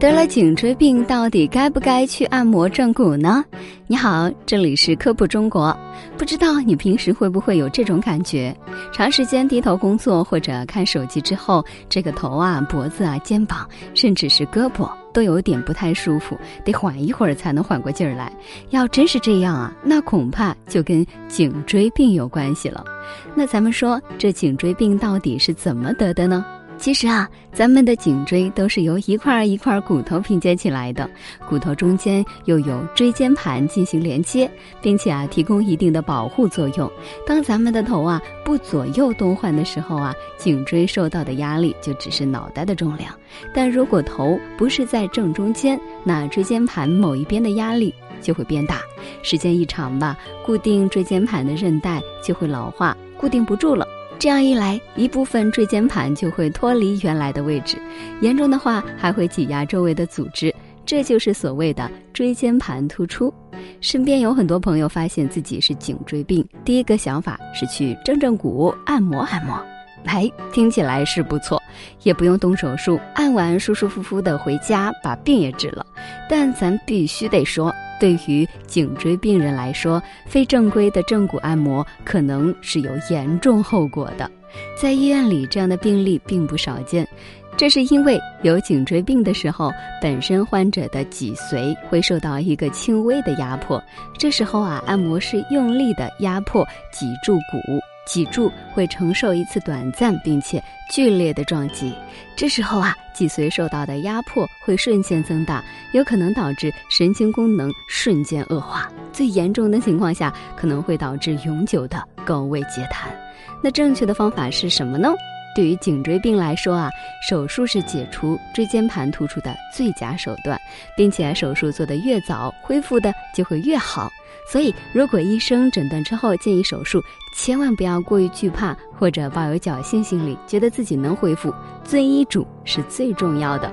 得了颈椎病，到底该不该去按摩正骨呢？你好，这里是科普中国。不知道你平时会不会有这种感觉？长时间低头工作或者看手机之后，这个头啊、脖子啊、肩膀，甚至是胳膊都有点不太舒服，得缓一会儿才能缓过劲儿来。要真是这样啊，那恐怕就跟颈椎病有关系了。那咱们说，这颈椎病到底是怎么得的呢？其实啊，咱们的颈椎都是由一块一块骨头拼接起来的，骨头中间又有椎间盘进行连接，并且啊提供一定的保护作用。当咱们的头啊不左右动换的时候啊，颈椎受到的压力就只是脑袋的重量；但如果头不是在正中间，那椎间盘某一边的压力就会变大。时间一长吧，固定椎间盘的韧带就会老化，固定不住了。这样一来，一部分椎间盘就会脱离原来的位置，严重的话还会挤压周围的组织，这就是所谓的椎间盘突出。身边有很多朋友发现自己是颈椎病，第一个想法是去正正骨按摩按摩，哎，听起来是不错，也不用动手术，按完舒舒服服的回家，把病也治了。但咱必须得说。对于颈椎病人来说，非正规的正骨按摩可能是有严重后果的。在医院里，这样的病例并不少见。这是因为有颈椎病的时候，本身患者的脊髓会受到一个轻微的压迫，这时候啊，按摩师用力的压迫脊柱骨。脊柱会承受一次短暂并且剧烈的撞击，这时候啊，脊髓受到的压迫会瞬间增大，有可能导致神经功能瞬间恶化，最严重的情况下可能会导致永久的高位截瘫。那正确的方法是什么呢？对于颈椎病来说啊，手术是解除椎间盘突出的最佳手段，并且手术做得越早，恢复的就会越好。所以，如果医生诊断之后建议手术，千万不要过于惧怕或者抱有侥幸心理，觉得自己能恢复。遵医嘱是最重要的。